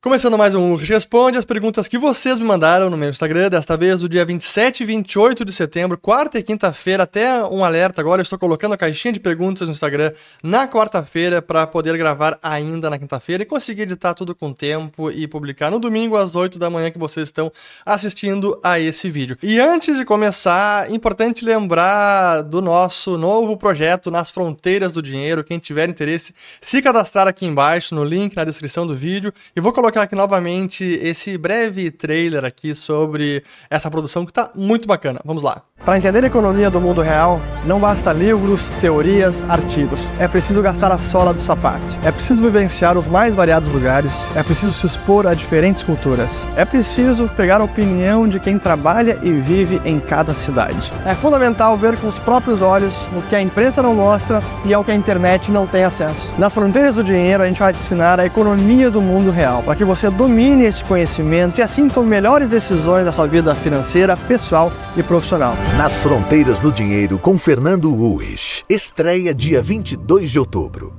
Começando mais um Responde as perguntas que vocês me mandaram no meu Instagram, desta vez do dia 27 e 28 de setembro, quarta e quinta-feira, até um alerta agora, eu estou colocando a caixinha de perguntas no Instagram na quarta-feira para poder gravar ainda na quinta-feira e conseguir editar tudo com tempo e publicar no domingo às 8 da manhã que vocês estão assistindo a esse vídeo. E antes de começar, importante lembrar do nosso novo projeto Nas Fronteiras do Dinheiro, quem tiver interesse, se cadastrar aqui embaixo no link na descrição do vídeo e vou colocar colocar aqui novamente esse breve trailer aqui sobre essa produção que está muito bacana. Vamos lá. Para entender a economia do mundo real, não basta livros, teorias, artigos. É preciso gastar a sola do sapato. É preciso vivenciar os mais variados lugares. É preciso se expor a diferentes culturas. É preciso pegar a opinião de quem trabalha e vive em cada cidade. É fundamental ver com os próprios olhos o que a imprensa não mostra e ao que a internet não tem acesso. Nas fronteiras do dinheiro, a gente vai te ensinar a economia do mundo real, para que você domine esse conhecimento e assim tome melhores decisões da sua vida financeira, pessoal e profissional. Nas Fronteiras do Dinheiro com Fernando Uis. Estreia dia 22 de outubro.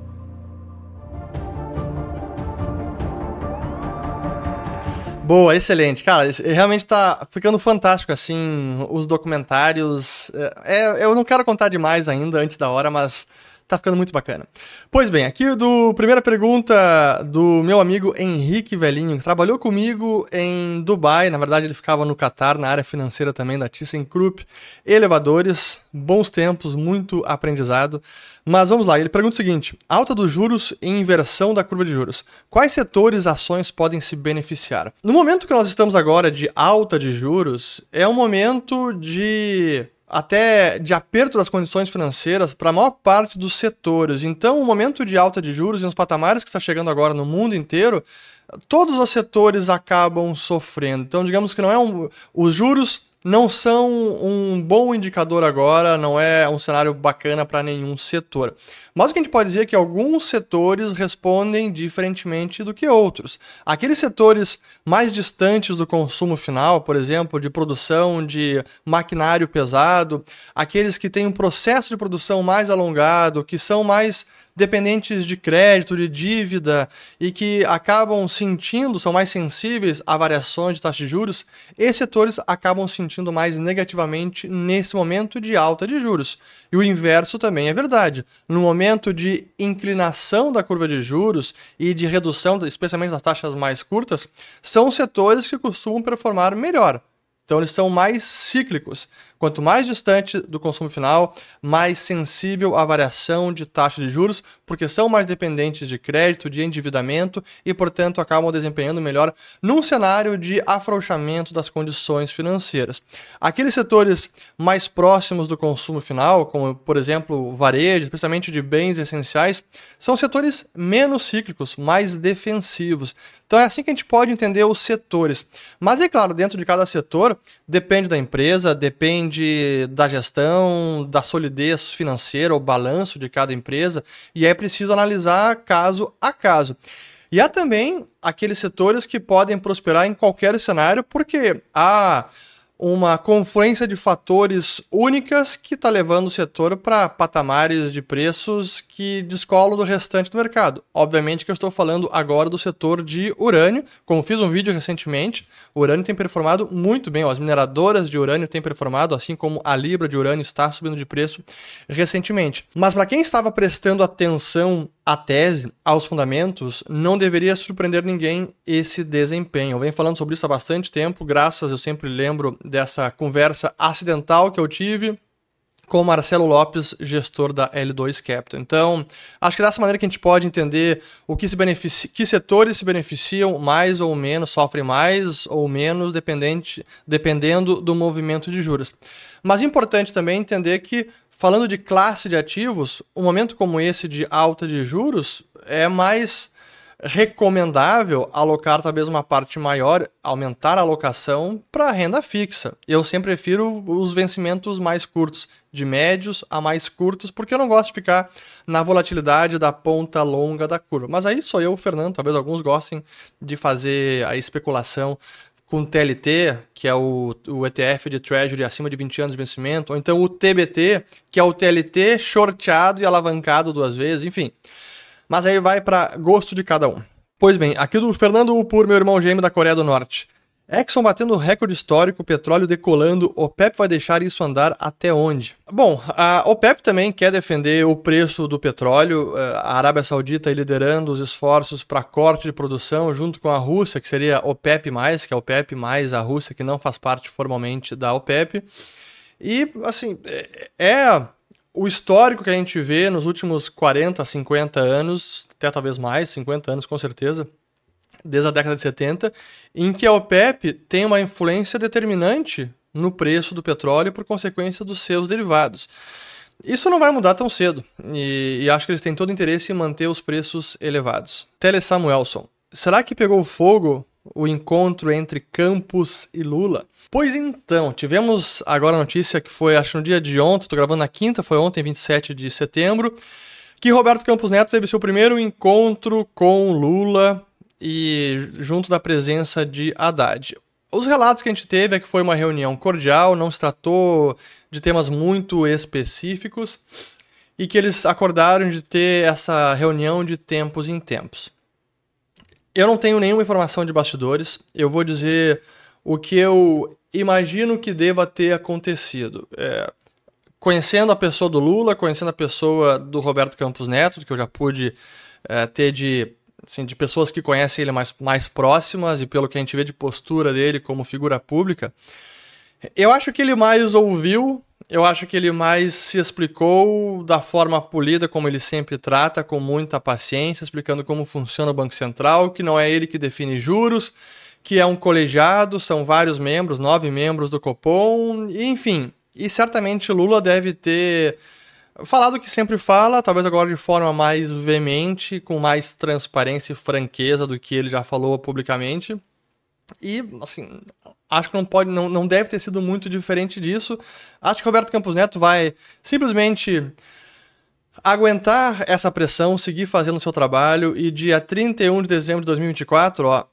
Boa, excelente. Cara, realmente tá ficando fantástico, assim, os documentários. É, eu não quero contar demais ainda antes da hora, mas Tá ficando muito bacana. Pois bem, aqui do primeira pergunta do meu amigo Henrique Velhinho, que trabalhou comigo em Dubai, na verdade ele ficava no Catar, na área financeira também da ThyssenKrupp, elevadores, bons tempos, muito aprendizado. Mas vamos lá, ele pergunta o seguinte: alta dos juros e inversão da curva de juros. Quais setores ações podem se beneficiar? No momento que nós estamos agora de alta de juros, é um momento de até de aperto das condições financeiras para a maior parte dos setores. Então, o momento de alta de juros e os patamares que está chegando agora no mundo inteiro, todos os setores acabam sofrendo. Então, digamos que não é um, os juros não são um bom indicador agora, não é um cenário bacana para nenhum setor. Mas o que a gente pode dizer é que alguns setores respondem diferentemente do que outros. Aqueles setores mais distantes do consumo final, por exemplo, de produção de maquinário pesado, aqueles que têm um processo de produção mais alongado, que são mais dependentes de crédito, de dívida e que acabam sentindo, são mais sensíveis a variações de taxa de juros, esses setores acabam sentindo mais negativamente nesse momento de alta de juros. E o inverso também é verdade. No momento de inclinação da curva de juros e de redução, especialmente das taxas mais curtas, são setores que costumam performar melhor. Então eles são mais cíclicos. Quanto mais distante do consumo final, mais sensível à variação de taxa de juros, porque são mais dependentes de crédito, de endividamento e, portanto, acabam desempenhando melhor num cenário de afrouxamento das condições financeiras. Aqueles setores mais próximos do consumo final, como, por exemplo, varejo, especialmente de bens essenciais, são setores menos cíclicos, mais defensivos. Então é assim que a gente pode entender os setores. Mas é claro, dentro de cada setor, depende da empresa, depende da gestão, da solidez financeira, o balanço de cada empresa, e é preciso analisar caso a caso. E há também aqueles setores que podem prosperar em qualquer cenário, porque há uma confluência de fatores únicas que está levando o setor para patamares de preços que descolam do restante do mercado. Obviamente que eu estou falando agora do setor de urânio, como fiz um vídeo recentemente, o urânio tem performado muito bem, as mineradoras de urânio têm performado, assim como a libra de urânio está subindo de preço recentemente. Mas para quem estava prestando atenção à tese, aos fundamentos, não deveria surpreender ninguém esse desempenho. Eu venho falando sobre isso há bastante tempo, graças, eu sempre lembro dessa conversa acidental que eu tive com Marcelo Lopes, gestor da L2 Capital. Então, acho que dessa maneira que a gente pode entender o que se beneficia, que setores se beneficiam mais ou menos, sofrem mais ou menos, dependente, dependendo do movimento de juros. Mas é importante também entender que, falando de classe de ativos, um momento como esse de alta de juros é mais recomendável alocar talvez uma parte maior, aumentar a alocação para renda fixa. Eu sempre prefiro os vencimentos mais curtos, de médios a mais curtos, porque eu não gosto de ficar na volatilidade da ponta longa da curva. Mas aí sou eu, Fernando, talvez alguns gostem de fazer a especulação com TLT, que é o, o ETF de Treasury acima de 20 anos de vencimento, ou então o TBT, que é o TLT shorteado e alavancado duas vezes, enfim. Mas aí vai para gosto de cada um. Pois bem, aqui do Fernando Upur, meu irmão gêmeo da Coreia do Norte. Exxon batendo recorde histórico, petróleo decolando, OPEP vai deixar isso andar até onde? Bom, a OPEP também quer defender o preço do petróleo, eh, a Arábia Saudita liderando os esforços para corte de produção junto com a Rússia, que seria OPEP+, que é OPEP mais a Rússia, que não faz parte formalmente da OPEP. E, assim, é, é o histórico que a gente vê nos últimos 40, 50 anos, até talvez mais, 50 anos com certeza, desde a década de 70, em que a OPEP tem uma influência determinante no preço do petróleo por consequência dos seus derivados. Isso não vai mudar tão cedo, e, e acho que eles têm todo interesse em manter os preços elevados. Tele Samuelson. Será que pegou fogo o encontro entre Campos e Lula? Pois então, tivemos agora a notícia que foi, acho no dia de ontem, estou gravando na quinta, foi ontem, 27 de setembro, que Roberto Campos Neto teve seu primeiro encontro com Lula e junto da presença de Haddad. Os relatos que a gente teve é que foi uma reunião cordial, não se tratou de temas muito específicos e que eles acordaram de ter essa reunião de tempos em tempos. Eu não tenho nenhuma informação de bastidores, eu vou dizer o que eu imagino que deva ter acontecido. É, conhecendo a pessoa do Lula, conhecendo a pessoa do Roberto Campos Neto, que eu já pude é, ter de assim, de pessoas que conhecem ele mais, mais próximas e pelo que a gente vê de postura dele como figura pública, eu acho que ele mais ouviu, eu acho que ele mais se explicou da forma polida como ele sempre trata, com muita paciência, explicando como funciona o Banco Central, que não é ele que define juros, que é um colegiado, são vários membros, nove membros do Copom, enfim. E certamente Lula deve ter falar do que sempre fala, talvez agora de forma mais veemente, com mais transparência e franqueza do que ele já falou publicamente. E, assim, acho que não pode, não, não deve ter sido muito diferente disso. Acho que Roberto Campos Neto vai simplesmente aguentar essa pressão, seguir fazendo o seu trabalho e dia 31 de dezembro de 2024, ó,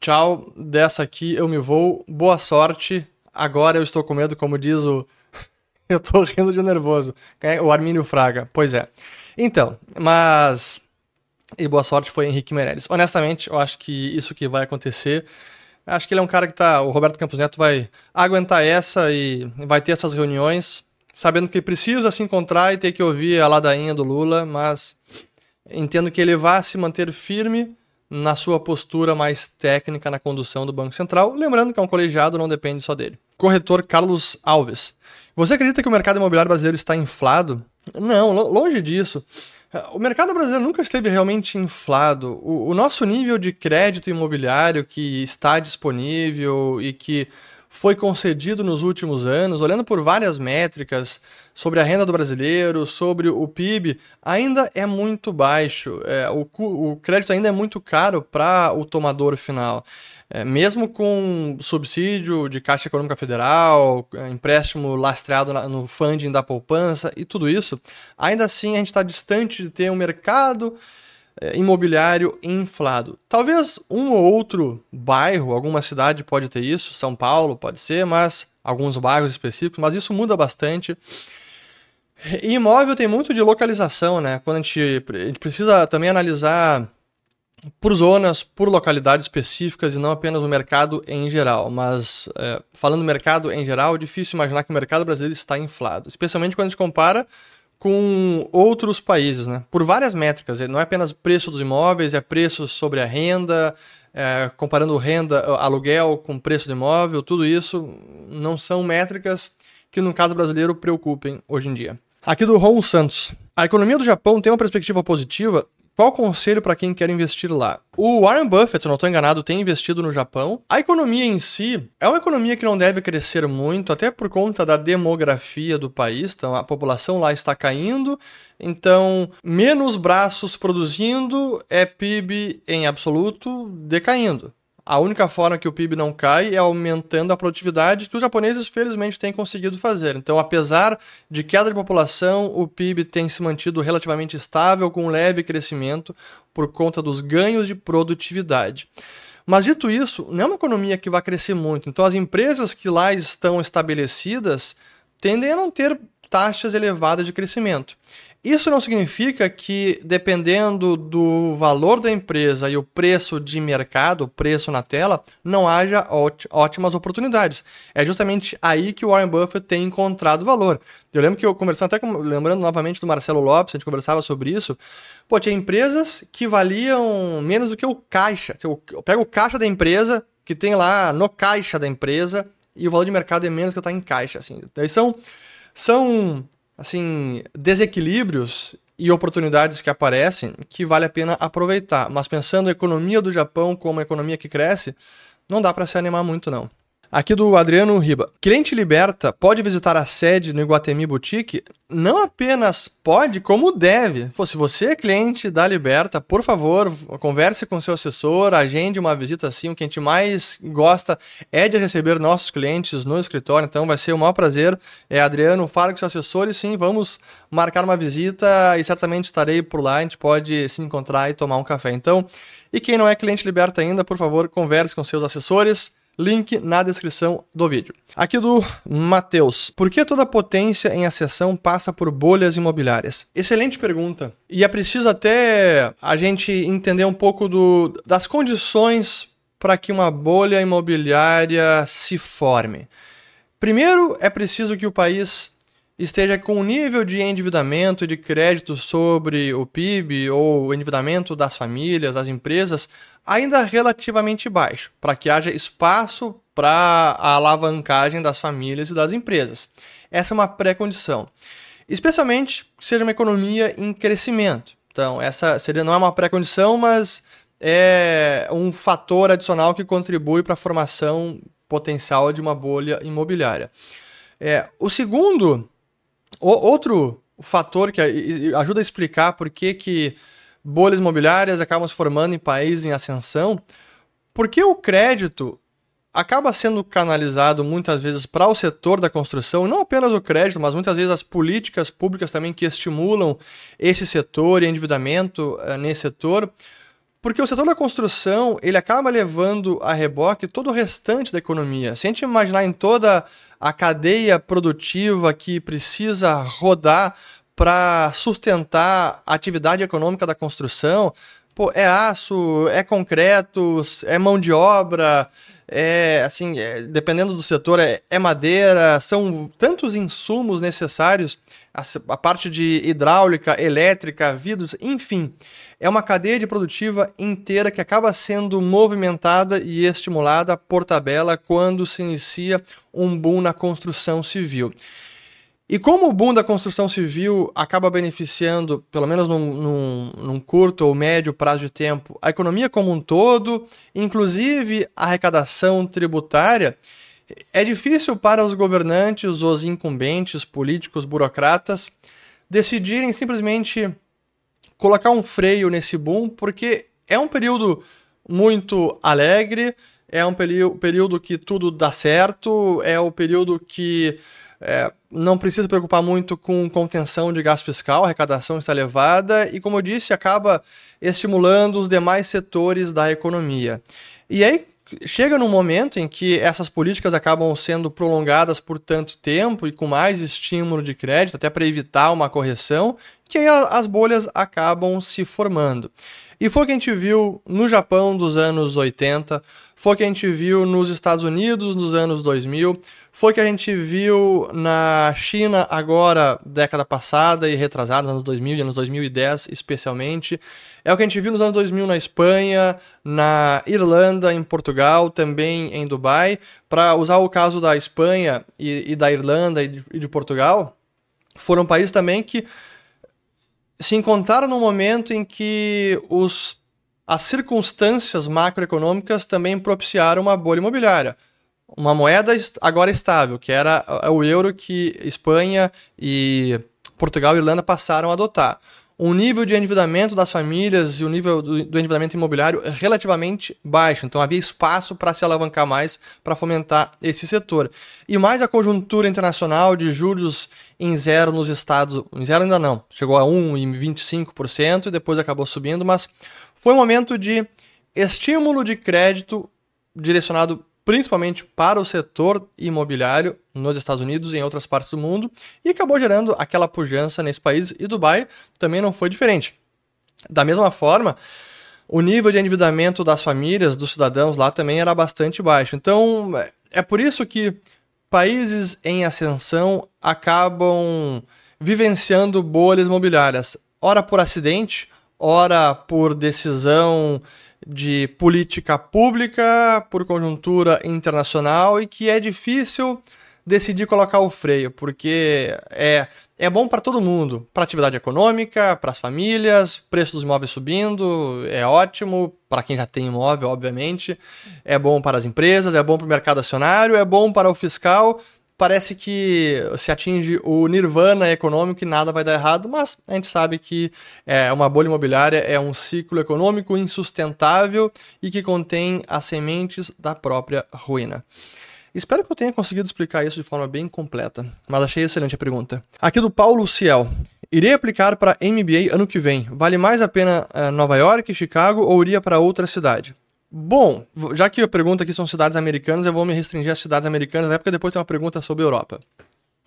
tchau, dessa aqui eu me vou, boa sorte. Agora eu estou com medo, como diz o eu tô rindo de nervoso. É o Armínio Fraga. Pois é. Então, mas. E boa sorte foi Henrique Meirelles. Honestamente, eu acho que isso que vai acontecer. Acho que ele é um cara que tá. O Roberto Campos Neto vai aguentar essa e vai ter essas reuniões, sabendo que precisa se encontrar e ter que ouvir a ladainha do Lula, mas entendo que ele vai se manter firme na sua postura mais técnica na condução do Banco Central, lembrando que é um colegiado, não depende só dele. Corretor Carlos Alves. Você acredita que o mercado imobiliário brasileiro está inflado? Não, longe disso. O mercado brasileiro nunca esteve realmente inflado. O, o, nosso nível de crédito imobiliário que está disponível e que foi concedido nos últimos anos, olhando por várias métricas sobre a renda do brasileiro, sobre o PIB, ainda é muito baixo. É, o, o crédito ainda é muito caro para o tomador final. É, mesmo com subsídio de Caixa Econômica Federal, é, empréstimo lastreado no funding da poupança e tudo isso, ainda assim a gente está distante de ter um mercado imobiliário inflado. Talvez um ou outro bairro, alguma cidade pode ter isso, São Paulo pode ser, mas alguns bairros específicos, mas isso muda bastante. E imóvel tem muito de localização, né? Quando a gente, a gente precisa também analisar por zonas, por localidades específicas e não apenas o mercado em geral. Mas é, falando do mercado em geral, é difícil imaginar que o mercado brasileiro está inflado, especialmente quando a gente compara com outros países, né? Por várias métricas, não é apenas preço dos imóveis, é preço sobre a renda, é, comparando renda, aluguel com preço do imóvel, tudo isso não são métricas que no caso brasileiro preocupem hoje em dia. Aqui do Ron Santos. A economia do Japão tem uma perspectiva positiva qual o conselho para quem quer investir lá? O Warren Buffett, se não estou enganado, tem investido no Japão. A economia em si é uma economia que não deve crescer muito, até por conta da demografia do país. Então, a população lá está caindo. Então, menos braços produzindo é PIB em absoluto decaindo. A única forma que o PIB não cai é aumentando a produtividade, que os japoneses felizmente têm conseguido fazer. Então, apesar de queda de população, o PIB tem se mantido relativamente estável, com um leve crescimento por conta dos ganhos de produtividade. Mas dito isso, não é uma economia que vai crescer muito. Então, as empresas que lá estão estabelecidas tendem a não ter taxas elevadas de crescimento. Isso não significa que, dependendo do valor da empresa e o preço de mercado, o preço na tela, não haja ótimas oportunidades. É justamente aí que o Warren Buffett tem encontrado valor. Eu lembro que eu conversando, até lembrando novamente do Marcelo Lopes, a gente conversava sobre isso. Pô, tinha empresas que valiam menos do que o caixa. Eu pego o caixa da empresa, que tem lá no caixa da empresa, e o valor de mercado é menos que está em caixa. Assim. Daí são, são assim, desequilíbrios e oportunidades que aparecem que vale a pena aproveitar. Mas pensando a economia do Japão como uma economia que cresce, não dá para se animar muito não. Aqui do Adriano Riba. Cliente Liberta pode visitar a sede no Iguatemi Boutique? Não apenas pode, como deve. Pô, se você é cliente da Liberta, por favor, converse com seu assessor, agende uma visita assim. O que a gente mais gosta é de receber nossos clientes no escritório, então vai ser o maior prazer. É, Adriano, fala com seu assessor e sim, vamos marcar uma visita e certamente estarei por lá. A gente pode se encontrar e tomar um café. Então, e quem não é cliente Liberta ainda, por favor, converse com seus assessores Link na descrição do vídeo. Aqui do Matheus. Por que toda potência em acessão passa por bolhas imobiliárias? Excelente pergunta. E é preciso até a gente entender um pouco do, das condições para que uma bolha imobiliária se forme. Primeiro, é preciso que o país esteja com um nível de endividamento e de crédito sobre o PIB ou o endividamento das famílias, das empresas, ainda relativamente baixo, para que haja espaço para a alavancagem das famílias e das empresas. Essa é uma pré-condição. Especialmente que seja uma economia em crescimento. Então, essa seria não é uma pré-condição, mas é um fator adicional que contribui para a formação potencial de uma bolha imobiliária. É, o segundo o, outro fator que ajuda a explicar por que, que bolhas imobiliárias acabam se formando em países em ascensão, porque o crédito acaba sendo canalizado muitas vezes para o setor da construção, não apenas o crédito, mas muitas vezes as políticas públicas também que estimulam esse setor e endividamento uh, nesse setor, porque o setor da construção ele acaba levando a reboque todo o restante da economia. Se a gente imaginar em toda a cadeia produtiva que precisa rodar para sustentar a atividade econômica da construção, pô, é aço, é concreto, é mão de obra, é assim, é, dependendo do setor, é, é, madeira, são tantos insumos necessários, a, a, parte de hidráulica, elétrica, vidros, enfim, é uma cadeia de produtiva inteira que acaba sendo movimentada e estimulada por tabela quando se inicia um boom na construção civil. E como o boom da construção civil acaba beneficiando, pelo menos num, num, num, curto ou médio prazo de tempo, a economia como um todo, inclusive a arrecadação tributária, é difícil para os governantes, os incumbentes, políticos, burocratas, decidirem simplesmente colocar um freio nesse boom, porque é um período muito alegre, é um período que tudo dá certo, é o período que é, não precisa preocupar muito com contenção de gasto fiscal, a arrecadação está elevada e, como eu disse, acaba estimulando os demais setores da economia. E aí chega num momento em que essas políticas acabam sendo prolongadas por tanto tempo e com mais estímulo de crédito, até para evitar uma correção, que aí as bolhas acabam se formando. E foi o que a gente viu no Japão dos anos 80, foi o que a gente viu nos Estados Unidos nos anos 2000, foi que a gente viu na China agora, década passada e retrasada, anos 2000 e anos 2010 especialmente. É o que a gente viu nos anos 2000 na Espanha, na Irlanda, em Portugal, também em Dubai. Para usar o caso da Espanha e, e da Irlanda e de, e de Portugal, foram países também que se encontraram no momento em que os, as circunstâncias macroeconômicas também propiciaram uma bolha imobiliária. Uma moeda agora estável, que era o euro que Espanha e Portugal e Irlanda passaram a adotar um nível de endividamento das famílias e o nível do, do endividamento imobiliário relativamente baixo. Então havia espaço para se alavancar mais, para fomentar esse setor. E mais a conjuntura internacional de juros em zero nos estados, em zero ainda não, chegou a 1,25% e depois acabou subindo, mas foi um momento de estímulo de crédito direcionado principalmente para o setor imobiliário nos Estados Unidos e em outras partes do mundo, e acabou gerando aquela pujança nesse país, e Dubai também não foi diferente. Da mesma forma, o nível de endividamento das famílias, dos cidadãos lá também era bastante baixo. Então, é por isso que países em ascensão acabam vivenciando bolhas imobiliárias, ora por acidente, ora por decisão de política pública, por conjuntura internacional e que é difícil decidir colocar o freio, porque é, é bom para todo mundo, para atividade econômica, para as famílias, preço dos imóveis subindo, é ótimo para quem já tem imóvel, obviamente, é bom para as empresas, é bom para o mercado acionário, é bom para o fiscal parece que se atinge o nirvana econômico e nada vai dar errado, mas a gente sabe que é, uma bolha imobiliária é um ciclo econômico insustentável e que contém as sementes da própria ruína. Espero que eu tenha conseguido explicar isso de forma bem completa, mas achei excelente a pergunta. Aqui do Paulo Ciel. Irei aplicar para MBA ano que vem. Vale mais a pena uh, Nova York, Chicago ou iria para outra cidade? Bom, já que a pergunta aqui são cidades americanas, eu vou me restringir às cidades americanas, até porque depois tem uma pergunta sobre a Europa.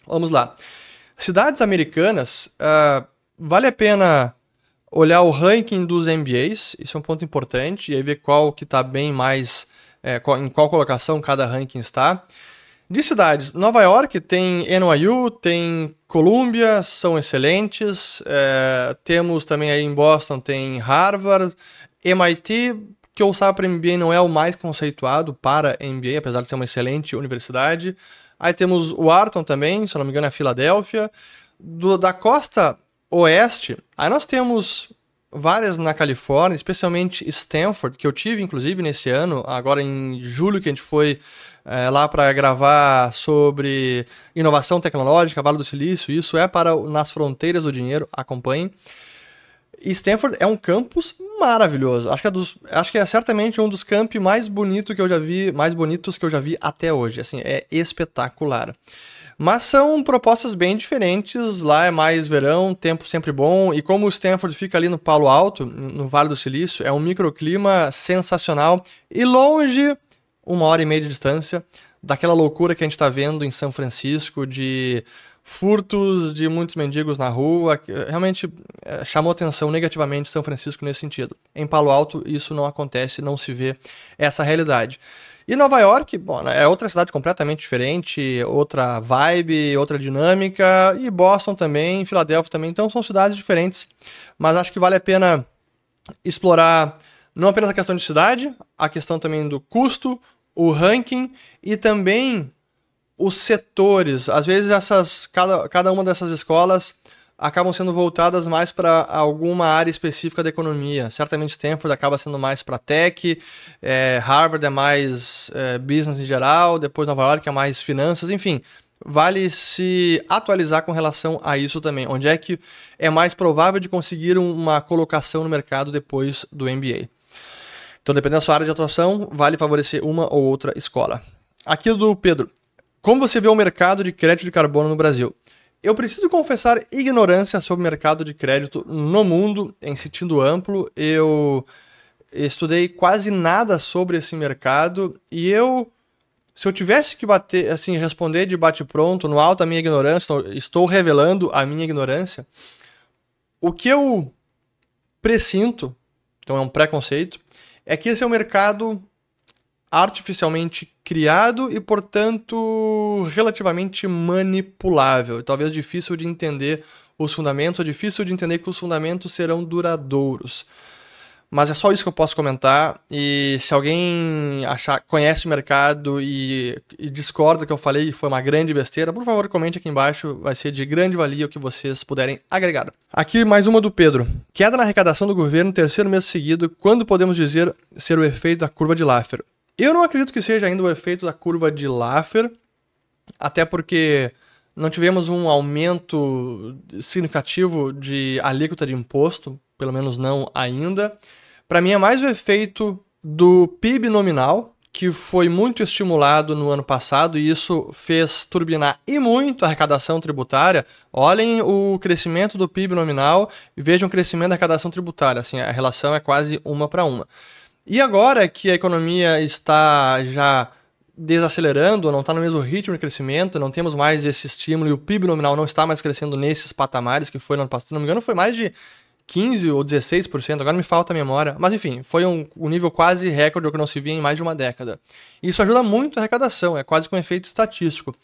Vamos lá. Cidades americanas, uh, vale a pena olhar o ranking dos MBAs, isso é um ponto importante, e aí ver qual que está bem mais, é, qual, em qual colocação cada ranking está. De cidades, Nova York tem NYU, tem Columbia, são excelentes. É, temos também aí em Boston, tem Harvard, MIT, que o Sapa para MBA não é o mais conceituado para MBA, apesar de ser uma excelente universidade. Aí temos o Wharton também, se não me engano é Filadélfia. Do, da costa oeste, aí nós temos várias na Califórnia, especialmente Stanford, que eu tive inclusive nesse ano, agora em julho que a gente foi é, lá para gravar sobre inovação tecnológica, Vale do Silício, isso é para nas fronteiras do dinheiro, acompanhem. Stanford é um campus maravilhoso. Acho que, é dos, acho que é certamente um dos campi mais bonitos que eu já vi, mais bonitos que eu já vi até hoje. Assim, é espetacular. Mas são propostas bem diferentes. Lá é mais verão, tempo sempre bom. E como o Stanford fica ali no Palo Alto, no Vale do Silício, é um microclima sensacional. E longe, uma hora e meia de distância, daquela loucura que a gente está vendo em São Francisco de furtos de muitos mendigos na rua, realmente é, chamou atenção negativamente São Francisco nesse sentido. Em Palo Alto isso não acontece, não se vê essa realidade. E Nova York, bom, né, é outra cidade completamente diferente, outra vibe, outra dinâmica, e Boston também, Filadélfia também, então são cidades diferentes, mas acho que vale a pena explorar não apenas a questão de cidade, a questão também do custo, o ranking e também os setores, às vezes essas cada, cada uma dessas escolas acabam sendo voltadas mais para alguma área específica da economia. Certamente Stanford acaba sendo mais para tech, é, Harvard é mais é, business em geral, depois Nova York é mais finanças, enfim. Vale se atualizar com relação a isso também. Onde é que é mais provável de conseguir uma colocação no mercado depois do MBA? Então, dependendo da sua área de atuação, vale favorecer uma ou outra escola. Aqui do Pedro. Como você vê o mercado de crédito de carbono no Brasil? Eu preciso confessar ignorância sobre o mercado de crédito no mundo, em sentido amplo. Eu estudei quase nada sobre esse mercado e eu, se eu tivesse que bater, assim, responder de bate pronto, no alto a minha ignorância, estou revelando a minha ignorância. O que eu presinto, então é um preconceito, é que esse é um mercado artificialmente criado e, portanto, relativamente manipulável. Talvez difícil de entender os fundamentos, ou difícil de entender que os fundamentos serão duradouros. Mas é só isso que eu posso comentar. E se alguém achar, conhece o mercado e, e discorda que eu falei e foi uma grande besteira, por favor, comente aqui embaixo. Vai ser de grande valia o que vocês puderem agregar. Aqui mais uma do Pedro. Queda na arrecadação do governo terceiro mês seguido. Quando podemos dizer ser o efeito da curva de Laffer? Eu não acredito que seja ainda o efeito da curva de Laffer, até porque não tivemos um aumento significativo de alíquota de imposto, pelo menos não ainda. Para mim é mais o efeito do PIB nominal, que foi muito estimulado no ano passado e isso fez turbinar e muito a arrecadação tributária. Olhem o crescimento do PIB nominal e vejam o crescimento da arrecadação tributária. Assim, a relação é quase uma para uma. E agora que a economia está já desacelerando, não está no mesmo ritmo de crescimento, não temos mais esse estímulo e o PIB nominal não está mais crescendo nesses patamares que foi no ano passado. Se não me engano, foi mais de 15 ou 16%, agora me falta a memória. Mas enfim, foi um, um nível quase recorde que não se via em mais de uma década. Isso ajuda muito a arrecadação, é quase que um efeito estatístico.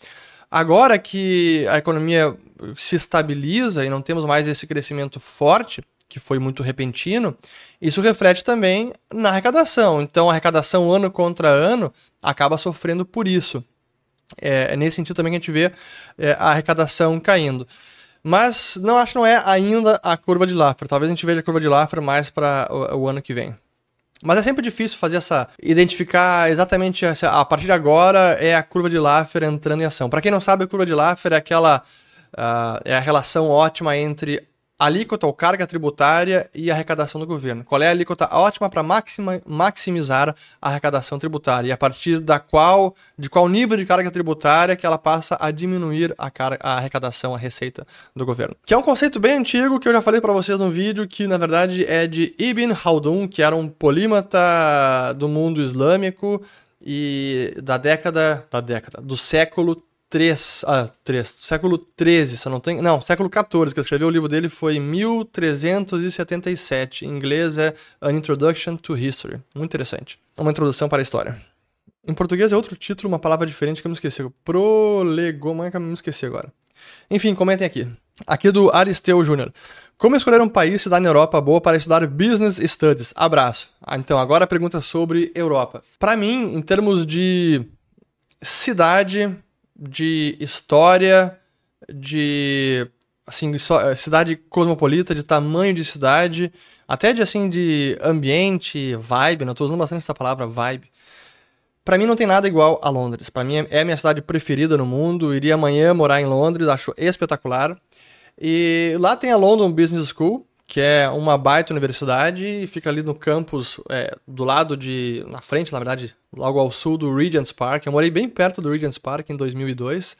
Agora que a economia se estabiliza e não temos mais esse crescimento forte, que foi muito repentino, isso reflete também na arrecadação. Então, a arrecadação ano contra ano acaba sofrendo por isso. É, é nesse sentido também que a gente vê é, a arrecadação caindo. Mas não acho que não é ainda a curva de Laffer. Talvez a gente veja a curva de Laffer mais para o, o, ano que vem. Mas é sempre difícil fazer essa identificar exatamente essa, a partir de agora é a curva de Laffer entrando em ação. Para quem não sabe, a curva de Laffer é aquela uh, é a relação ótima entre alíquota ou carga tributária e arrecadação do governo. Qual é a alíquota ótima para maximizar a arrecadação tributária e a partir da qual, de qual nível de carga tributária que ela passa a diminuir a, carga, a arrecadação, a receita do governo. Que é um conceito bem antigo que eu já falei para vocês no vídeo, que na verdade é de Ibn Khaldun, que era um polímata do mundo islâmico e da década, da década, do século 3, ah, 3, século 13, se eu não tenho, não, século 14, que ele escreveu o livro dele foi 1377. Em inglês é An Introduction to History. Muito interessante. Uma introdução para a história. Em português é outro título, uma palavra diferente que eu me esqueci. Prolegoma, que eu me esqueci agora. Enfim, comentem aqui. Aqui do Aristeu Júnior. Como escolher um país cidade na Europa boa para estudar Business Studies? Abraço. Ah, então, agora a pergunta sobre Europa. Para mim, em termos de cidade, de história, de assim, eh, cidade cosmopolita, de tamanho de cidade, até de assim de ambiente, vibe, não estou usando bastante essa palavra vibe. Para mim não tem nada igual a Londres. Para mim é a minha cidade preferida no mundo. Iria amanhã morar em Londres, acho espetacular. E lá tem a London Business School, que é uma baita universidade e fica ali no campus, é, do lado de. na frente, na verdade, logo ao sul do Regent's Park. Eu morei bem perto do Regent's Park em 2002.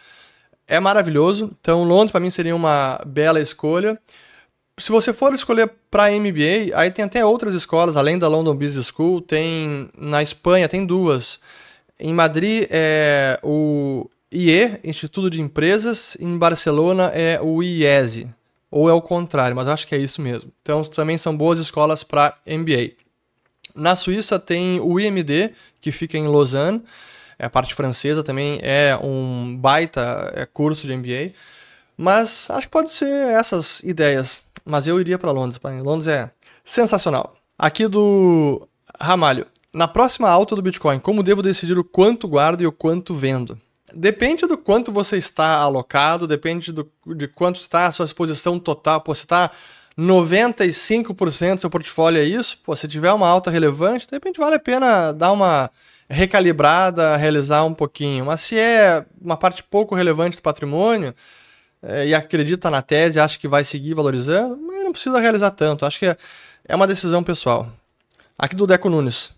É maravilhoso. Então, Londres para mim seria uma bela escolha. Se você for escolher para MBA, aí tem até outras escolas, além da London Business School. Tem na Espanha, tem duas. Em Madrid é o IE, Instituto de Empresas. Em Barcelona é o IESE ou é o contrário, mas acho que é isso mesmo. Então também são boas escolas para MBA. Na Suíça tem o IMD, que fica em Lausanne, é a parte francesa também é um baita é curso de MBA, mas acho que pode ser essas ideias. Mas eu iria para Londres, Londres é sensacional. Aqui do Ramalho. Na próxima alta do Bitcoin, como devo decidir o quanto guardo e o quanto vendo? Depende do quanto você está alocado, depende do, de quanto está a sua exposição total. Pô, você está 95% do seu portfólio é isso, pô, se tiver uma alta relevante, de repente vale a pena dar uma recalibrada, realizar um pouquinho. Mas se é uma parte pouco relevante do patrimônio é, e acredita na tese, acha que vai seguir valorizando, não precisa realizar tanto. Acho que é, é uma decisão pessoal. Aqui do Deco Nunes.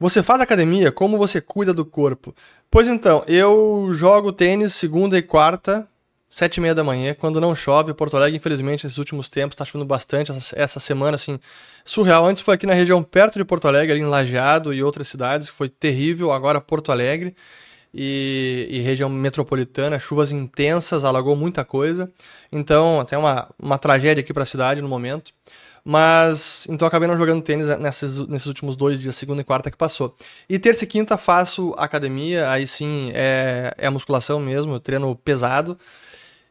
Você faz academia? Como você cuida do corpo? Pois então, eu jogo tênis segunda e quarta, sete e meia da manhã, quando não chove. Porto Alegre, infelizmente, nesses últimos tempos está chovendo bastante. Essa, essa, semana, assim, surreal. Antes foi aqui na região perto de Porto Alegre, ali em Lajeado e outras cidades, foi terrível. Agora Porto Alegre e, e, região metropolitana, chuvas intensas, alagou muita coisa. Então, até uma, uma tragédia aqui para a cidade no momento. Mas, então acabei não jogando tênis nesses, nesses últimos dois dias, segunda e quarta que passou. E terça e quinta faço academia, aí sim é, é musculação mesmo, eu treino pesado.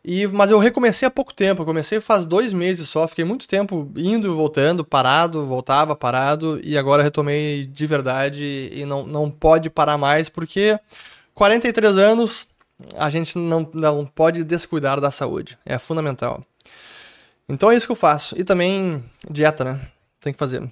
E, mas eu recomecei há pouco tempo, eu comecei faz dois meses só, fiquei muito tempo indo e voltando, parado, voltava, parado, e agora retomei de verdade e não, não pode parar mais, porque 43 anos a gente não, não pode descuidar da saúde, é fundamental. Então é isso que eu faço. E também dieta, né? Tem que fazer.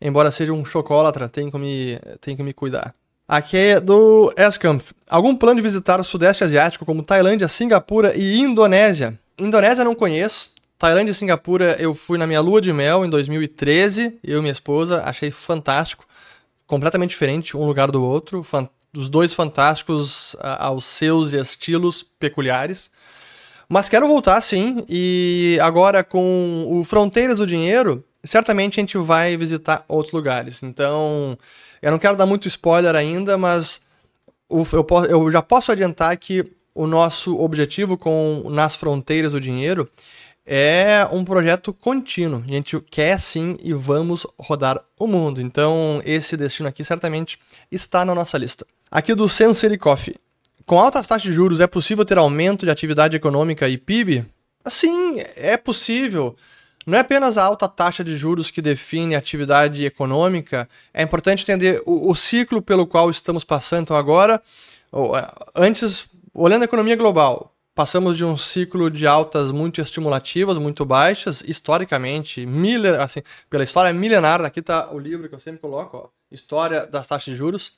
Embora seja um chocólatra, tem que me, tem que me cuidar. Aqui é do Escamp. Algum plano de visitar o Sudeste Asiático como Tailândia, Singapura e Indonésia? Indonésia não conheço. Tailândia e Singapura eu fui na minha lua de mel em 2013, eu e minha esposa, achei fantástico. Completamente diferente um lugar do outro, os dois fantásticos aos seus estilos peculiares. Mas quero voltar sim, e agora com o Fronteiras do Dinheiro, certamente a gente vai visitar outros lugares. Então, eu não quero dar muito spoiler ainda, mas eu, já posso adiantar que o nosso objetivo com Nas Fronteiras do Dinheiro é um projeto contínuo. A gente quer sim e vamos rodar o mundo. Então, esse destino aqui certamente está na nossa lista. Aqui do Sensory Coffee. Com altas taxas de juros, é possível ter aumento de atividade econômica e PIB? Sim, é possível. Não é apenas a alta taxa de juros que define a atividade econômica, é importante entender o, o ciclo pelo qual estamos passando. Então, agora, antes, olhando a economia global, passamos de um ciclo de altas muito estimulativas, muito baixas, historicamente, assim, pela história milenar, aqui está o livro que eu sempre coloco, ó, História das Taxas de Juros.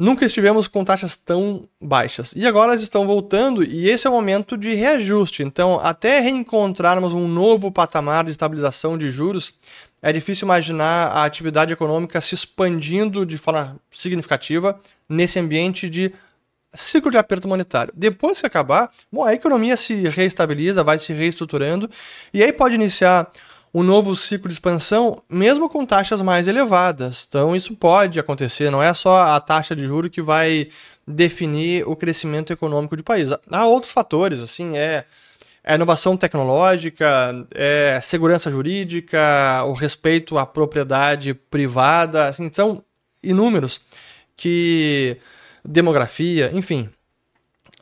Nunca estivemos com taxas tão baixas. E agora elas estão voltando e esse é o momento de reajuste. Então, até reencontrarmos um novo patamar de estabilização de juros, é difícil imaginar a atividade econômica se expandindo de forma significativa nesse ambiente de ciclo de aperto monetário. Depois que acabar, bom, a economia se reestabiliza, vai se reestruturando e aí pode iniciar um novo ciclo de expansão, mesmo com taxas mais elevadas. Então, isso pode acontecer, não é só a taxa de juro que vai definir o crescimento econômico do país. Há outros fatores, assim, é, é inovação tecnológica, é segurança jurídica, o respeito à propriedade privada, assim, são inúmeros que demografia, enfim.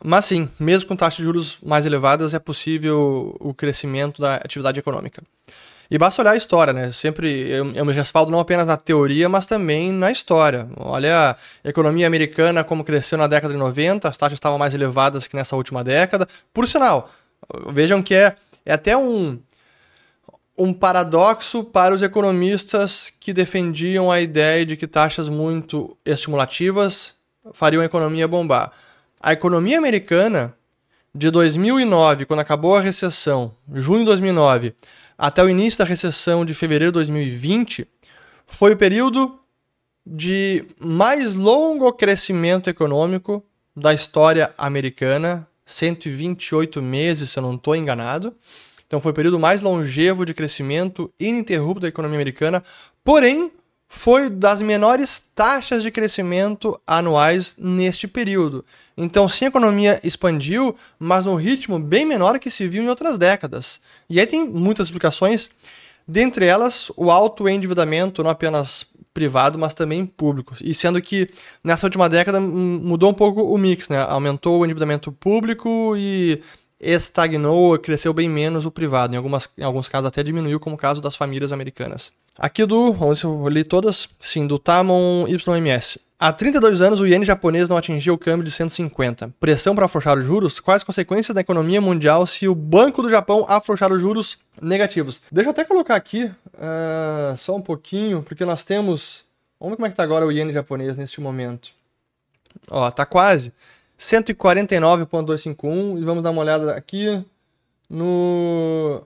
Mas sim, mesmo com taxas de juros mais elevadas, é possível o crescimento da atividade econômica. E basta olhar a história, né? Sempre eu, eu, me respaldo não apenas na teoria, mas também na história. Olha a economia americana como cresceu na década de 90, as taxas estavam mais elevadas que nessa última década. Por sinal, vejam que é, é até um, um paradoxo para os economistas que defendiam a ideia de que taxas muito estimulativas fariam a economia bombar. A economia americana, de 2009, quando acabou a recessão, junho de 2009, até o início da recessão de fevereiro de 2020, foi o período de mais longo crescimento econômico da história americana, 128 meses, se eu não estou enganado. Então foi o período mais longevo de crescimento ininterrupto da economia americana, porém foi das menores taxas de crescimento anuais neste período. Então, sim, a economia expandiu, mas num ritmo bem menor que se viu em outras décadas. E aí tem muitas explicações, dentre elas o alto endividamento, não apenas privado, mas também público. E sendo que nessa última década mudou um pouco o mix, né? Aumentou o endividamento público e estagnou, cresceu bem menos o privado. Em, algumas, em alguns casos até diminuiu, como o caso das famílias americanas. Aqui do, se eu li todas, sim, do Tamon YMS. Há 32 anos, o iene japonês não atingiu o câmbio de 150. Pressão para afrouxar os juros? Quais consequências da economia mundial se o Banco do Japão afrouxar os juros negativos? Deixa eu até colocar aqui, uh, só um pouquinho, porque nós temos... Vamos ver como é que tá agora o iene japonês neste momento. Ó, tá quase. 149.251 e vamos dar uma olhada aqui no...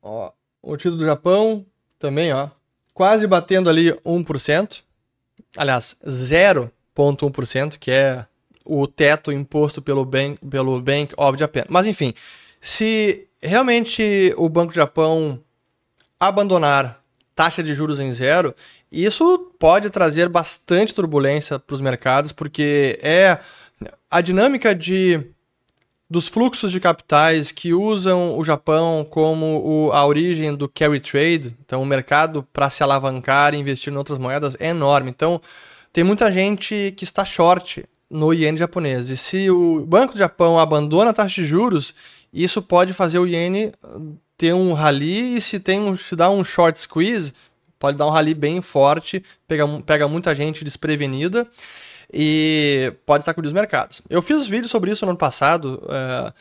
Ó, o título do Japão, também, ó. Quase batendo ali 1%. Aliás, 0,1%, que é o teto imposto pelo Bank, pelo Bank of Japan. Mas enfim, se realmente o Banco do Japão abandonar taxa de juros em zero, isso pode trazer bastante turbulência para os mercados, porque é a dinâmica de dos fluxos de capitais que usam o Japão como o, a origem do carry trade, então o mercado para se alavancar e investir em outras moedas é enorme. Então tem muita gente que está short no iene japonês. E se o Banco do Japão abandona a taxa de juros, isso pode fazer o iene ter um rally e se tem um, se dá um short squeeze, pode dar um rally bem forte, pega, pega muita gente desprevenida e pode sacudir os mercados. Eu fiz vídeos sobre isso no ano passado, é,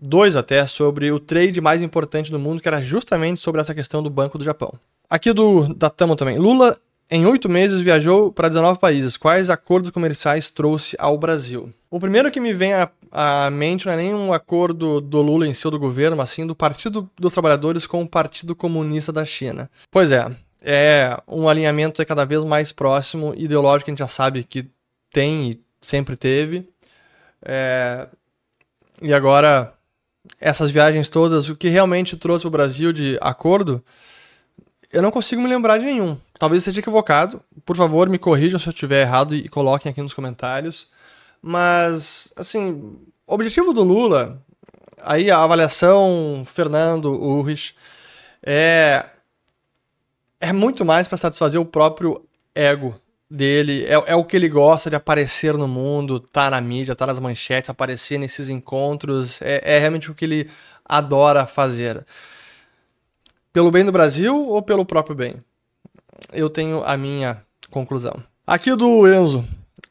dois até, sobre o trade mais importante do mundo, que era justamente sobre essa questão do Banco do Japão. Aqui do da Tamo também. Lula, em oito meses, viajou para 19 países. Quais acordos comerciais trouxe ao Brasil? O primeiro que me vem à, à mente não é nem um acordo do Lula em si ou do governo, mas sim do Partido dos Trabalhadores com o Partido Comunista da China. Pois é, é um alinhamento cada vez mais próximo, ideológico, a gente já sabe que tem e sempre teve. É, e agora, essas viagens todas, o que realmente trouxe o Brasil de acordo, eu não consigo me lembrar de nenhum. Talvez esteja equivocado. Por favor, me corrijam se eu estiver errado e coloquem aqui nos comentários. Mas, assim, o objetivo do Lula, aí a avaliação Fernando Urrich, é, é muito mais para satisfazer o próprio ego dele. É, é o que ele gosta de aparecer no mundo, tá na mídia, tá nas manchetes, aparecer nesses encontros. É, é realmente o que ele adora fazer. Pelo bem do Brasil ou pelo próprio bem? Eu tenho a minha conclusão. Aqui do Enzo.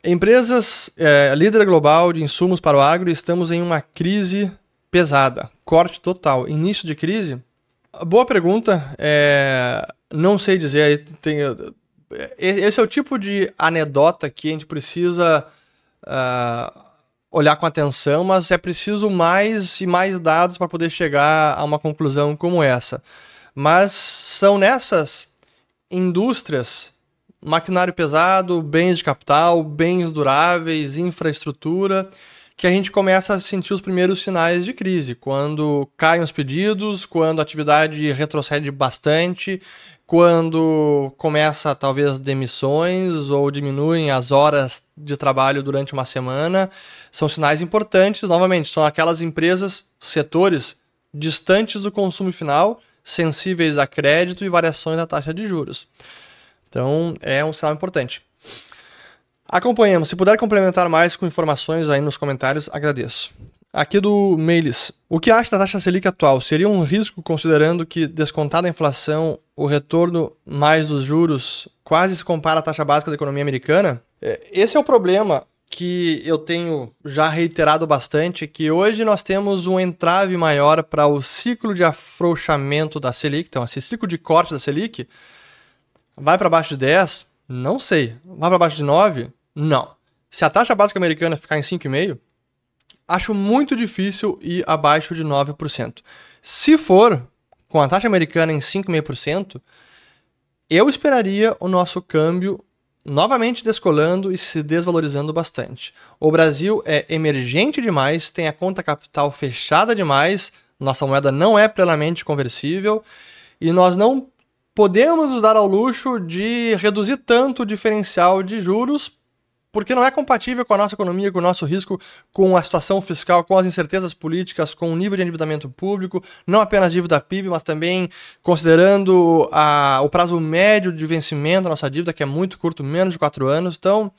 Empresas, é, líder global de insumos para o agro, estamos em uma crise pesada, corte total. Início de crise? Boa pergunta. É, não sei dizer. Tem, esse é o tipo de anedota que a gente precisa uh, olhar com atenção, mas é preciso mais e mais dados para poder chegar a uma conclusão como essa. Mas são nessas indústrias maquinário pesado, bens de capital, bens duráveis, infraestrutura, que a gente começa a sentir os primeiros sinais de crise, quando caem os pedidos, quando a atividade retrocede bastante, quando começa talvez demissões ou diminuem as horas de trabalho durante uma semana, são sinais importantes, novamente, são aquelas empresas, setores distantes do consumo final, sensíveis a crédito e variações da taxa de juros. Então, é um sinal importante. Acompanhemos. Se puder complementar mais com informações aí nos comentários, agradeço. Aqui do Mailis. O que acha da taxa Selic atual? Seria um risco considerando que, descontada a inflação, o retorno mais dos juros quase se compara à taxa básica da economia americana? É, esse é o problema que eu tenho já reiterado bastante, que hoje nós temos um entrave maior para o ciclo de afrouxamento da Selic, então esse ciclo de corte da Selic, Vai para baixo de 10? Não sei. Vai para baixo de 9? Não. Se a taxa básica americana ficar em 5,5, acho muito difícil ir abaixo de 9%. Se for com a taxa americana em 5,5%, eu esperaria o nosso câmbio novamente descolando e se desvalorizando bastante. O Brasil é emergente demais, tem a conta capital fechada demais, nossa moeda não é plenamente conversível e nós não podemos nos dar ao luxo de reduzir tanto o diferencial de juros porque não é compatível com a nossa economia, com o nosso risco, com a situação fiscal, com as incertezas políticas, com o nível de endividamento público, não apenas dívida PIB, mas também considerando a, o prazo médio de vencimento da nossa dívida, que é muito curto, menos de quatro anos. Então,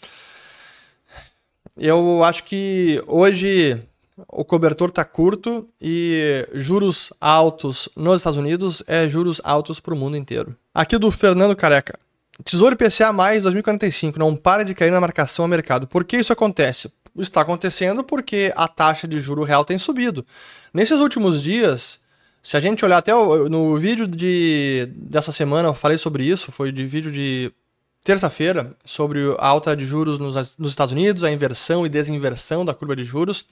eu acho que hoje o cobertor está curto e juros altos nos Estados Unidos é juros altos para o mundo inteiro. Aqui do Fernando Careca. Tesouro IPCA mais 2045 não para de cair na marcação ao mercado. Por que isso acontece? Está acontecendo porque a taxa de juro real tem subido. Nesses últimos dias, se a gente olhar até no vídeo de, dessa semana, eu falei sobre isso, foi de vídeo de terça-feira, sobre a alta de juros nos, nos Estados Unidos, a inversão e desinversão da curva de juros.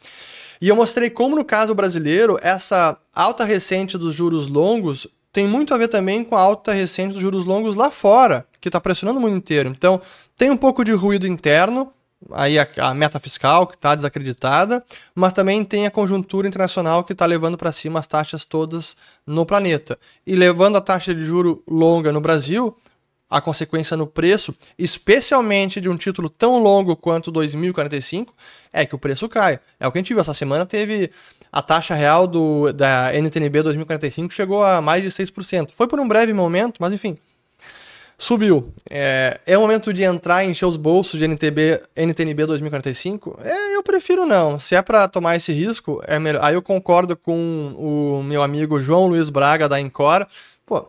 E eu mostrei como, no caso brasileiro, essa alta recente dos juros longos tem muito a ver também com a alta recente dos juros longos lá fora, que está pressionando o mundo inteiro. Então, tem um pouco de ruído interno, aí a, a meta fiscal que está desacreditada, mas também tem a conjuntura internacional que está levando para cima as taxas todas no planeta. E levando a taxa de juro longa no Brasil, a consequência no preço, especialmente de um título tão longo quanto 2045, é que o preço cai. É o que a gente viu essa semana, teve a taxa real do, da NTNB 2045 chegou a mais de 6%. Foi por um breve momento, mas enfim, subiu. É, é o momento de entrar e encher os bolsos de NTB, NTNB 2045? É, eu prefiro não. Se é para tomar esse risco, é melhor. Aí eu concordo com o meu amigo João Luiz Braga da Encore Pô,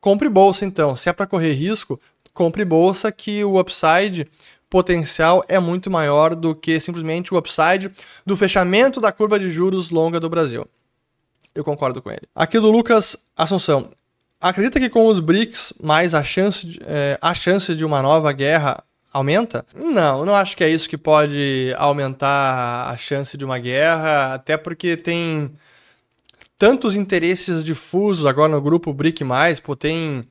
compre bolsa então. Se é para correr risco, compre bolsa que o upside potencial é muito maior do que simplesmente o upside do fechamento da curva de juros longa do Brasil. Eu concordo com ele. Aqui do Lucas Assunção. Acredita que com os BRICS mais a chance de, é, a chance de uma nova guerra aumenta? Não, não acho que é isso que pode aumentar a chance de uma guerra, até porque tem tantos interesses difusos agora no grupo BRIC+, pô, tem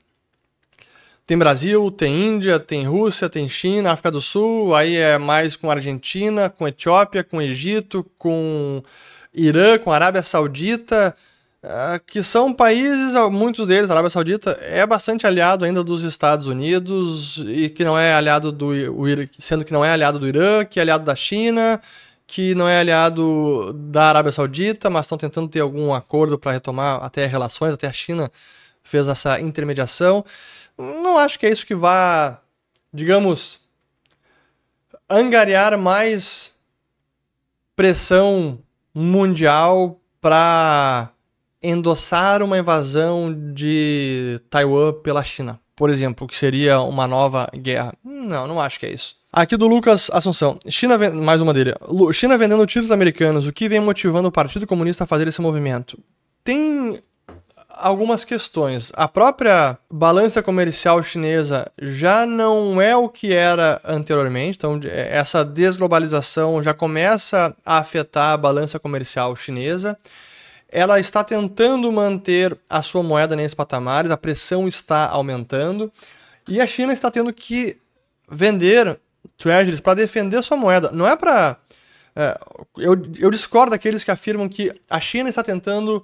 tem Brasil, tem Índia, tem Rússia, tem China, África do Sul, aí é mais com Argentina, com Etiópia, com Egito, com Irã, com Arábia Saudita, que são países, muitos deles, a Arábia Saudita, é bastante aliado ainda dos Estados Unidos e que não é aliado do sendo que não é aliado do Irã, que é aliado da China, que não é aliado da Arábia Saudita, mas estão tentando ter algum acordo para retomar até relações, até a China fez essa intermediação. Não acho que é isso que vá, digamos, angariar mais pressão mundial para endossar uma invasão de Taiwan pela China, por exemplo, que seria uma nova guerra. Não, não acho que é isso. Aqui do Lucas Assunção. China, mais uma dele. China vendendo títulos americanos. O que vem motivando o Partido Comunista a fazer esse movimento? Tem algumas questões. A própria balança comercial chinesa já não é o que era anteriormente, então essa desglobalização já começa a afetar a balança comercial chinesa. Ela está tentando manter a sua moeda nesses patamares, a pressão está aumentando e a China está tendo que vender treasuries para defender sua moeda. Não é para. É, eu, eu discordo daqueles que afirmam que a China está tentando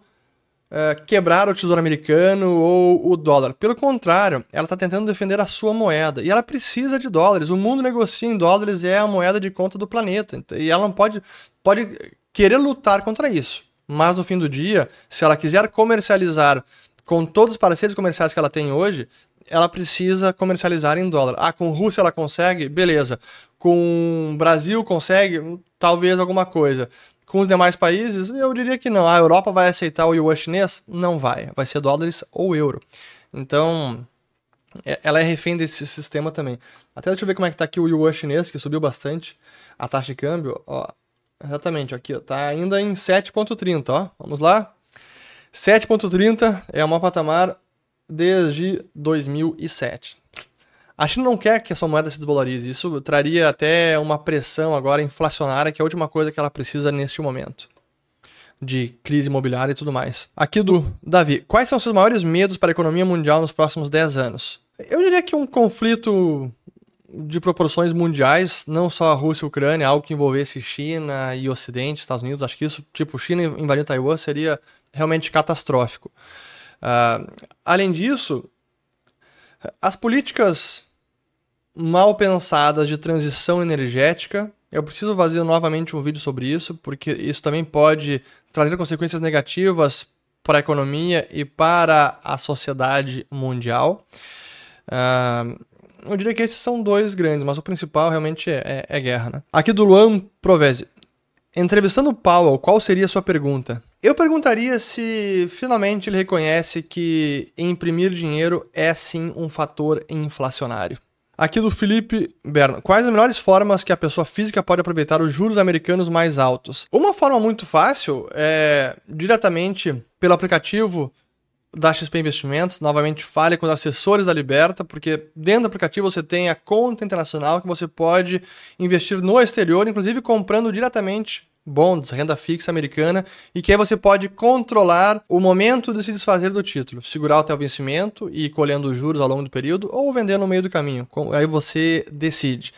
é, quebrar o tesouro americano ou o dólar. Pelo contrário, ela está tentando defender a sua moeda. E ela precisa de dólares. O mundo negocia em dólares é a moeda de conta do planeta. E ela não pode, pode querer lutar contra isso. Mas no fim do dia, se ela quiser comercializar com todos os parceiros comerciais que ela tem hoje, ela precisa comercializar em dólar. Ah, com Rússia ela consegue? Beleza. Com Brasil consegue? Talvez alguma coisa. Com os demais países, eu diria que não. A Europa vai aceitar o yuan chinês? Não vai. Vai ser dólares ou euro. Então, é, ela é refém desse sistema também. Até deixa eu ver como é que tá aqui o yuan chinês, que subiu bastante. A taxa de câmbio, ó. Exatamente, aqui, ó. Tá ainda em 7.30, ó. Vamos lá. 7.30 é uma patamar desde 2007. A China não quer que a sua moeda se desvalorize. Isso traria até uma pressão agora inflacionária, que é a última coisa que ela precisa neste momento. De crise imobiliária e tudo mais. Aqui do Davi. Quais são os seus maiores medos para a economia mundial nos próximos 10 anos? Eu diria que um conflito de proporções mundiais, não só a Rússia e a Ucrânia, algo que envolvesse China e Ocidente, Estados Unidos, acho que isso, tipo, China invadindo Taiwan seria realmente catastrófico. Uh, além disso, as políticas mal pensadas de transição energética. Eu preciso fazer novamente um vídeo sobre isso, porque isso também pode trazer consequências negativas para a economia e para a sociedade mundial. Uh, eu diria que esses são dois grandes, mas o principal realmente é, é, é guerra. Né? Aqui do Luan Provese. Entrevistando Powell, qual seria a sua pergunta? Eu perguntaria se finalmente ele reconhece que imprimir dinheiro é sim um fator inflacionário. Aqui do Felipe Berna. Quais as melhores formas que a pessoa física pode aproveitar os juros americanos mais altos? Uma forma muito fácil é diretamente pelo aplicativo da XP Investimentos. Novamente, fale com os assessores da Liberta, porque dentro do aplicativo você tem a conta internacional que você pode investir no exterior, inclusive comprando diretamente bonds, renda fixa americana, e que aí você pode controlar o momento de se desfazer do título, segurar até o vencimento e colhendo juros ao longo do período, ou vender no meio do caminho. Aí você decide.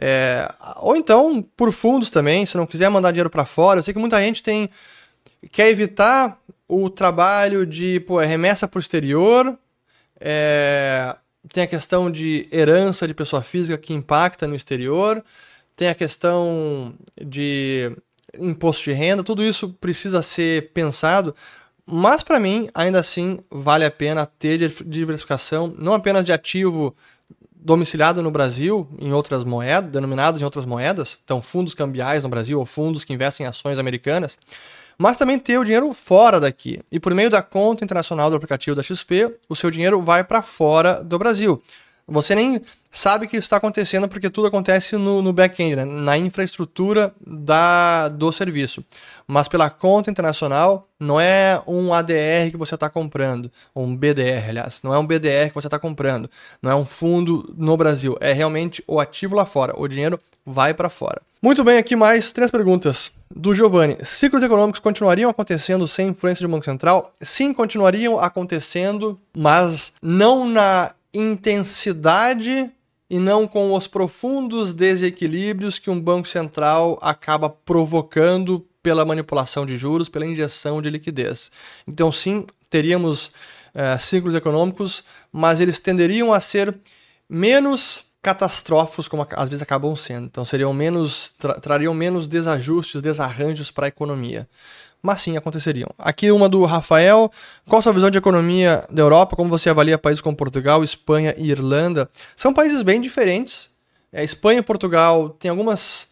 É, ou então, por fundos também, se não quiser mandar dinheiro para fora, eu sei que muita gente tem quer evitar o trabalho de pô, é remessa para o exterior, é, tem a questão de herança de pessoa física que impacta no exterior, tem a questão de imposto de renda, tudo isso precisa ser pensado. Mas para mim, ainda assim, vale a pena ter diversificação, não apenas de ativo domiciliado no Brasil, em outras moedas, denominados em outras moedas, então fundos cambiais no Brasil ou fundos que investem em ações americanas, mas também ter o dinheiro fora daqui. E por meio da conta internacional do aplicativo da XP, o seu dinheiro vai para fora do Brasil. Você nem sabe que isso está acontecendo porque tudo acontece no, no back-end, né? na infraestrutura da, do serviço. Mas pela conta internacional, não é um ADR que você está comprando, ou um BDR, aliás, não é um BDR que você está comprando, não é um fundo no Brasil, é realmente o ativo lá fora, o dinheiro vai para fora. Muito bem, aqui mais três perguntas do Giovanni. Ciclos econômicos continuariam acontecendo sem influência do Banco Central? Sim, continuariam acontecendo, mas não na intensidade e não com os profundos desequilíbrios que um banco central acaba provocando pela manipulação de juros, pela injeção de liquidez. Então, sim, teríamos é, ciclos econômicos, mas eles tenderiam a ser menos catastróficos, como às vezes acabam sendo. Então, seriam menos, tra trariam menos desajustes, desarranjos para a economia. Mas sim, aconteceriam. Aqui uma do Rafael. Qual a sua visão de economia da Europa? Como você avalia países como Portugal, Espanha e Irlanda? São países bem diferentes. É, Espanha e Portugal têm algumas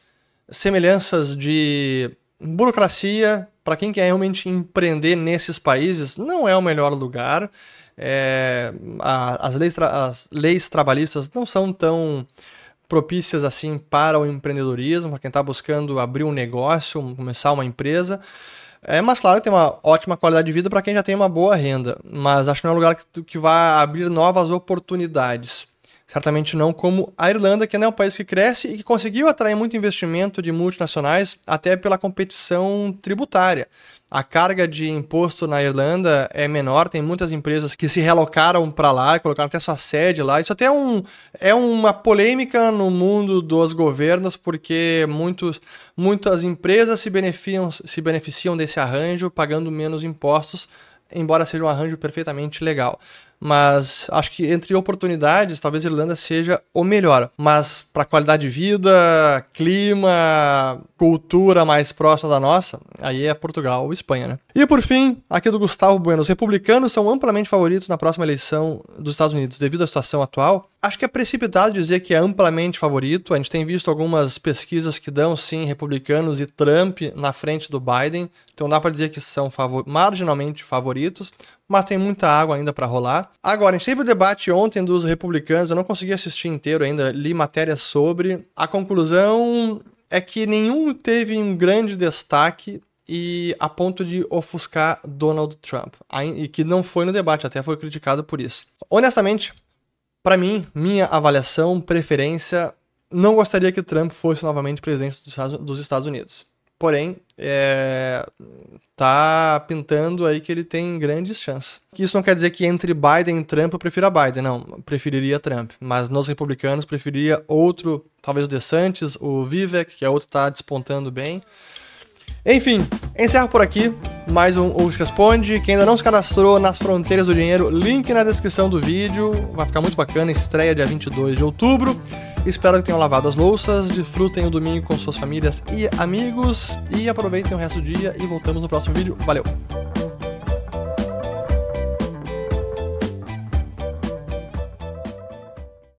semelhanças de burocracia. Para quem quer realmente empreender nesses países, não é o melhor lugar. É, a, as, leis as leis trabalhistas não são tão propícias assim para o empreendedorismo, para quem está buscando abrir um negócio, começar uma empresa. É, mas claro, tem uma ótima qualidade de vida para quem já tem uma boa renda, mas acho que não é um lugar que, que vai abrir novas oportunidades. Certamente não como a Irlanda, que é um país que cresce e que conseguiu atrair muito investimento de multinacionais, até pela competição tributária. A carga de imposto na Irlanda é menor, tem muitas empresas que se relocaram para lá, colocaram até sua sede lá. Isso até é, um, é uma polêmica no mundo dos governos, porque muitos, muitas empresas se beneficiam, se beneficiam desse arranjo pagando menos impostos, embora seja um arranjo perfeitamente legal mas acho que entre oportunidades, talvez Irlanda seja o melhor. Mas para qualidade de vida, clima, cultura mais próxima da nossa, aí é Portugal ou Espanha, né? E por fim, aqui do Gustavo Bueno, os republicanos são amplamente favoritos na próxima eleição dos Estados Unidos devido à situação atual. Acho que é precipitado dizer que é amplamente favorito. A gente tem visto algumas pesquisas que dão sim republicanos e Trump na frente do Biden, então dá para dizer que são favor marginalmente favoritos mas tem muita água ainda para rolar. Agora, a gente teve o debate ontem dos republicanos, eu não consegui assistir inteiro ainda, li matérias sobre. A conclusão é que nenhum teve um grande destaque e a ponto de ofuscar Donald Trump, e que não foi no debate, até foi criticado por isso. Honestamente, para mim, minha avaliação, preferência, não gostaria que Trump fosse novamente presidente dos Estados Unidos. Porém, é, tá pintando aí que ele tem grandes chances. Isso não quer dizer que entre Biden e Trump eu prefira Biden, não. Preferiria Trump. Mas nos republicanos preferiria outro, talvez o DeSantis, o Vivek, que é outro que tá despontando bem. Enfim, encerro por aqui. Mais um Ult Responde. Quem ainda não se cadastrou nas Fronteiras do Dinheiro, link na descrição do vídeo. Vai ficar muito bacana. Estreia dia 22 de outubro. Espero que tenham lavado as louças, desfrutem o domingo com suas famílias e amigos e aproveitem o resto do dia e voltamos no próximo vídeo. Valeu!